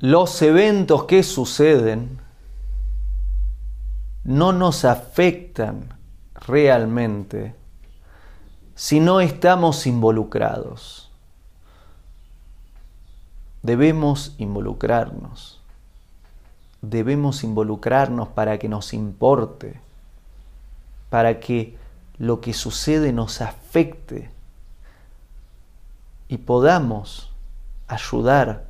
los eventos que suceden no nos afectan realmente si no estamos involucrados. Debemos involucrarnos. Debemos involucrarnos para que nos importe, para que lo que sucede nos afecte y podamos ayudar